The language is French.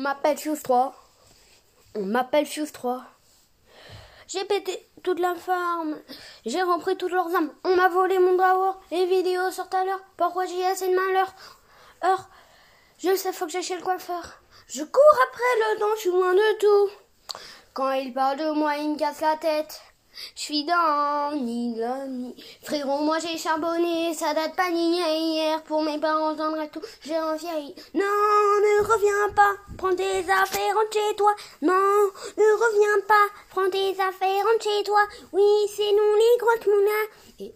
m'appelle Fuse 3. On m'appelle Fuse 3. J'ai pété toute la. J'ai repris toutes leurs âmes. On m'a volé mon drawer. Les vidéos sortent à l'heure. Pourquoi j'ai assez de malheur? Heure. Je sais, faut que j'aille chez le coiffeur. Je cours après le temps, je suis loin de tout. Quand il parle de moi, il me casse la tête. Je suis dans ni. Frérot, moi j'ai charbonné, ça date pas hier. Pour mes parents, j'entendrai tout, j'ai un vieil. Non, ne reviens pas, prends tes affaires, rentre chez toi. Non, ne reviens pas, prends tes affaires, rentre chez toi. Oui, c'est nous les grosses moulins. Et